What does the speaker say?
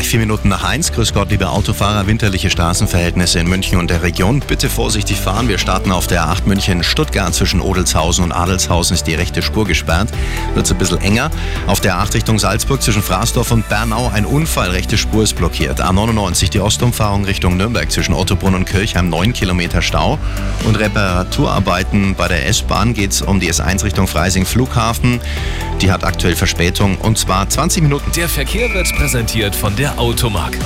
Gleich vier Minuten nach eins. Grüß Gott, liebe Autofahrer. Winterliche Straßenverhältnisse in München und der Region. Bitte vorsichtig fahren. Wir starten auf der A8 München-Stuttgart. Zwischen Odelshausen und Adelshausen ist die rechte Spur gesperrt. Wird es ein bisschen enger. Auf der A8 Richtung Salzburg zwischen Fraßdorf und Bernau ein Unfall. Rechte Spur ist blockiert. A99 die Ostumfahrung Richtung Nürnberg zwischen Ottobrunn und Kirchheim. 9 Kilometer Stau. Und Reparaturarbeiten bei der S-Bahn geht es um die S1 Richtung Freising Flughafen. Die hat aktuell Verspätung und zwar 20 Minuten. Der Verkehr wird präsentiert von der.